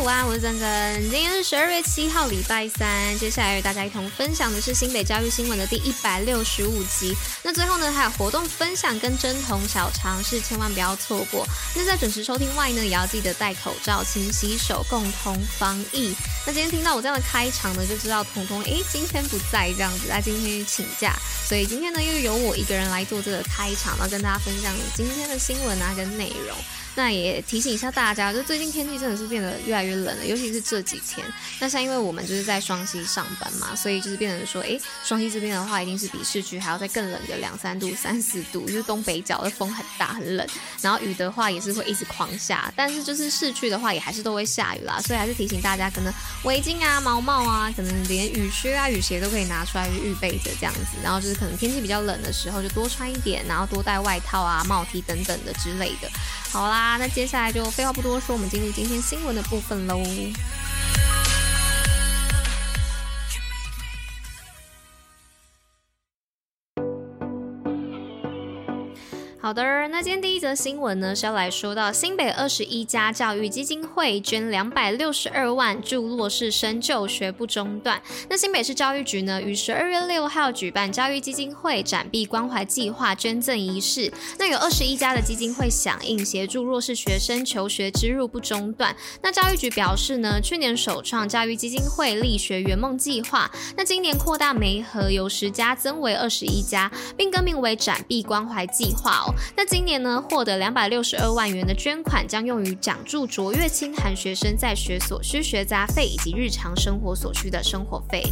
午安，我是珍珍。今天是十二月七号，礼拜三。接下来与大家一同分享的是新北教育新闻的第一百六十五集。那最后呢，还有活动分享跟征童小尝试，千万不要错过。那在准时收听外呢，也要记得戴口罩、勤洗手，共同防疫。那今天听到我这样的开场呢，就知道彤彤诶今天不在这样子，他今天请假，所以今天呢又由我一个人来做这个开场，然后跟大家分享今天的新闻啊跟内容。那也提醒一下大家，就最近天气真的是变得越来越冷了，尤其是这几天。那像因为我们就是在双溪上班嘛，所以就是变成说，哎，双溪这边的话，一定是比市区还要再更冷个两三度、三四度，就是东北角的风很大很冷，然后雨的话也是会一直狂下。但是就是市区的话，也还是都会下雨啦，所以还是提醒大家，可能围巾啊、毛帽啊，可能连雨靴啊、雨鞋都可以拿出来预备着这样子。然后就是可能天气比较冷的时候，就多穿一点，然后多带外套啊、帽 T 等等的之类的。好啦，那接下来就废话不多说，我们进入今天新闻的部分喽。好的，那今天第一则新闻呢是要来说到新北二十一家教育基金会捐两百六十二万助弱势生就学不中断。那新北市教育局呢于十二月六号举办教育基金会展臂关怀计划捐赠仪式，那有二十一家的基金会响应，协助弱势学生求学之路不中断。那教育局表示呢，去年首创教育基金会力学圆梦计划，那今年扩大媒合，由十家增为二十一家，并更名为展臂关怀计划哦。那今年呢，获得两百六十二万元的捐款，将用于奖助卓越清寒学生在学所需学杂费以及日常生活所需的生活费。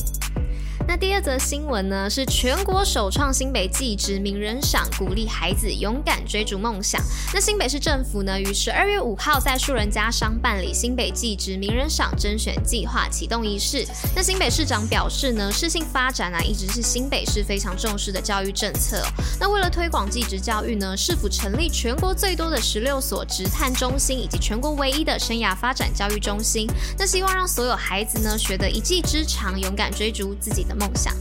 那第二则新闻呢，是全国首创新北技职名人赏，鼓励孩子勇敢追逐梦想。那新北市政府呢，于十二月五号在树人家商办理新北技职名人赏甄选计划启动仪式。那新北市长表示呢，适性发展啊，一直是新北市非常重视的教育政策。那为了推广技职教育呢，市府成立全国最多的十六所职探中心，以及全国唯一的生涯发展教育中心。那希望让所有孩子呢，学得一技之长，勇敢追逐自己的梦想。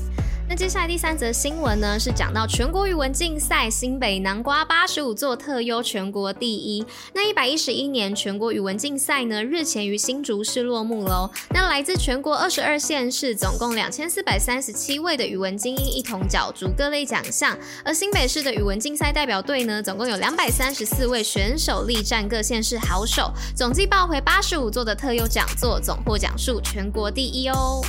那接下来第三则新闻呢，是讲到全国语文竞赛，新北南瓜八十五座特优，全国第一。那一百一十一年全国语文竞赛呢，日前于新竹市落幕喽。那来自全国二十二县市，总共两千四百三十七位的语文精英一同角逐各类奖项。而新北市的语文竞赛代表队呢，总共有两百三十四位选手力战各县市好手，总计抱回八十五座的特优奖座，总获奖数全国第一哦。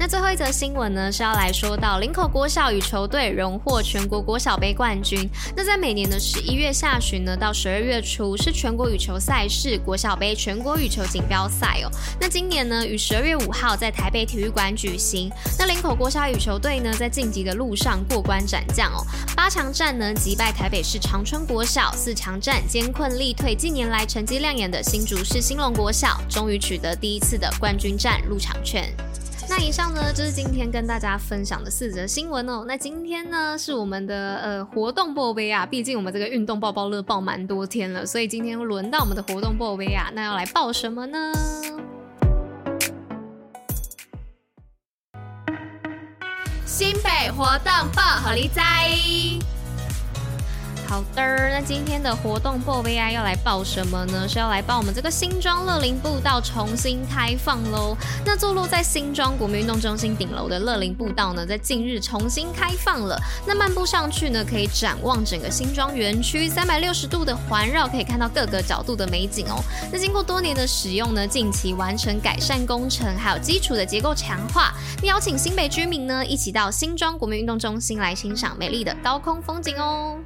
那最后一则新闻呢，是要来说到林口国小羽球队荣获全国国小杯冠军。那在每年的十一月下旬呢，到十二月初是全国羽球赛事国小杯全国羽球锦标赛哦。那今年呢，于十二月五号在台北体育馆举行。那林口国小羽球队呢，在晋级的路上过关斩将哦。八强战呢，击败台北市长春国小；四强战艰困力退近年来成绩亮眼的新竹市兴隆国小，终于取得第一次的冠军战入场券。那以上呢，就是今天跟大家分享的四则新闻哦。那今天呢，是我们的呃活动报杯啊，毕竟我们这个运动爆爆乐爆蛮多天了，所以今天轮到我们的活动报杯啊。那要来报什么呢？新北活动报虎哩知。好的，那今天的活动报 VI 要来报什么呢？是要来报我们这个新庄乐林步道重新开放喽。那坐落在新庄国民运动中心顶楼的乐林步道呢，在近日重新开放了。那漫步上去呢，可以展望整个新庄园区，三百六十度的环绕，可以看到各个角度的美景哦。那经过多年的使用呢，近期完成改善工程，还有基础的结构强化。邀请新北居民呢，一起到新庄国民运动中心来欣赏美丽的高空风景哦。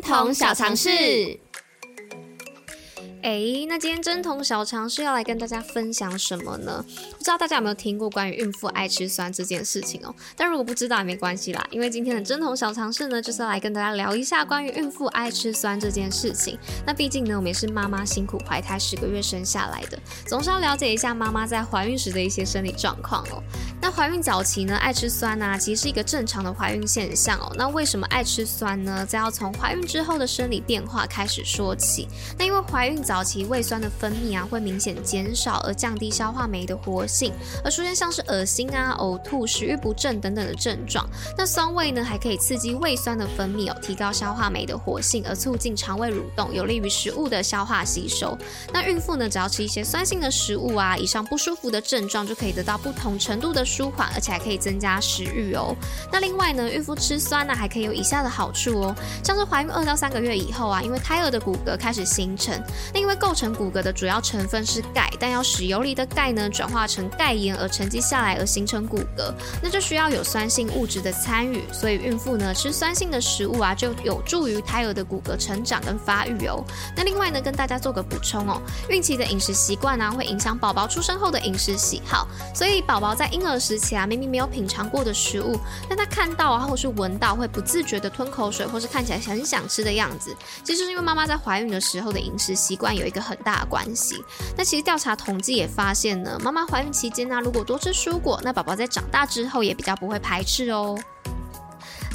同小常识。哎，那今天针筒小常识要来跟大家分享什么呢？不知道大家有没有听过关于孕妇爱吃酸这件事情哦？但如果不知道也没关系啦，因为今天的针筒小常识呢，就是要来跟大家聊一下关于孕妇爱吃酸这件事情。那毕竟呢，我们也是妈妈辛苦怀胎十个月生下来的，总是要了解一下妈妈在怀孕时的一些生理状况哦。那怀孕早期呢，爱吃酸呢、啊，其实是一个正常的怀孕现象哦。那为什么爱吃酸呢？则要从怀孕之后的生理变化开始说起。那因为怀孕早期胃酸的分泌啊会明显减少，而降低消化酶的活性，而出现像是恶心啊、呕吐、食欲不振等等的症状。那酸味呢，还可以刺激胃酸的分泌哦，提高消化酶的活性，而促进肠胃蠕动，有利于食物的消化吸收。那孕妇呢，只要吃一些酸性的食物啊，以上不舒服的症状就可以得到不同程度的舒缓，而且还可以增加食欲哦。那另外呢，孕妇吃酸呢，还可以有以下的好处哦，像是怀孕二到三个月以后啊，因为胎儿的骨骼开始形成，因为构成骨骼的主要成分是钙，但要使游离的钙呢转化成钙盐而沉积下来而形成骨骼，那就需要有酸性物质的参与，所以孕妇呢吃酸性的食物啊，就有助于胎儿的骨骼成长跟发育哦。那另外呢，跟大家做个补充哦，孕期的饮食习惯呢会影响宝宝出生后的饮食喜好，所以宝宝在婴儿时期啊，明明没有品尝过的食物，但他看到啊或是闻到会不自觉的吞口水，或是看起来很想吃的样子，其实是因为妈妈在怀孕的时候的饮食习惯有一个很大的关系。那其实调查统计也发现呢，妈妈怀孕期间呢，如果多吃蔬果，那宝宝在长大之后也比较不会排斥哦。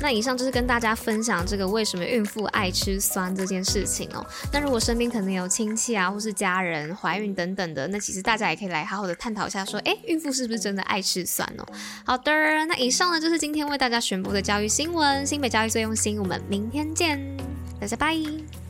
那以上就是跟大家分享这个为什么孕妇爱吃酸这件事情哦。那如果身边可能有亲戚啊，或是家人怀孕等等的，那其实大家也可以来好好的探讨一下，说，诶，孕妇是不是真的爱吃酸哦？好的，那以上呢就是今天为大家选播的教育新闻，新北教育最用心，我们明天见，大家拜。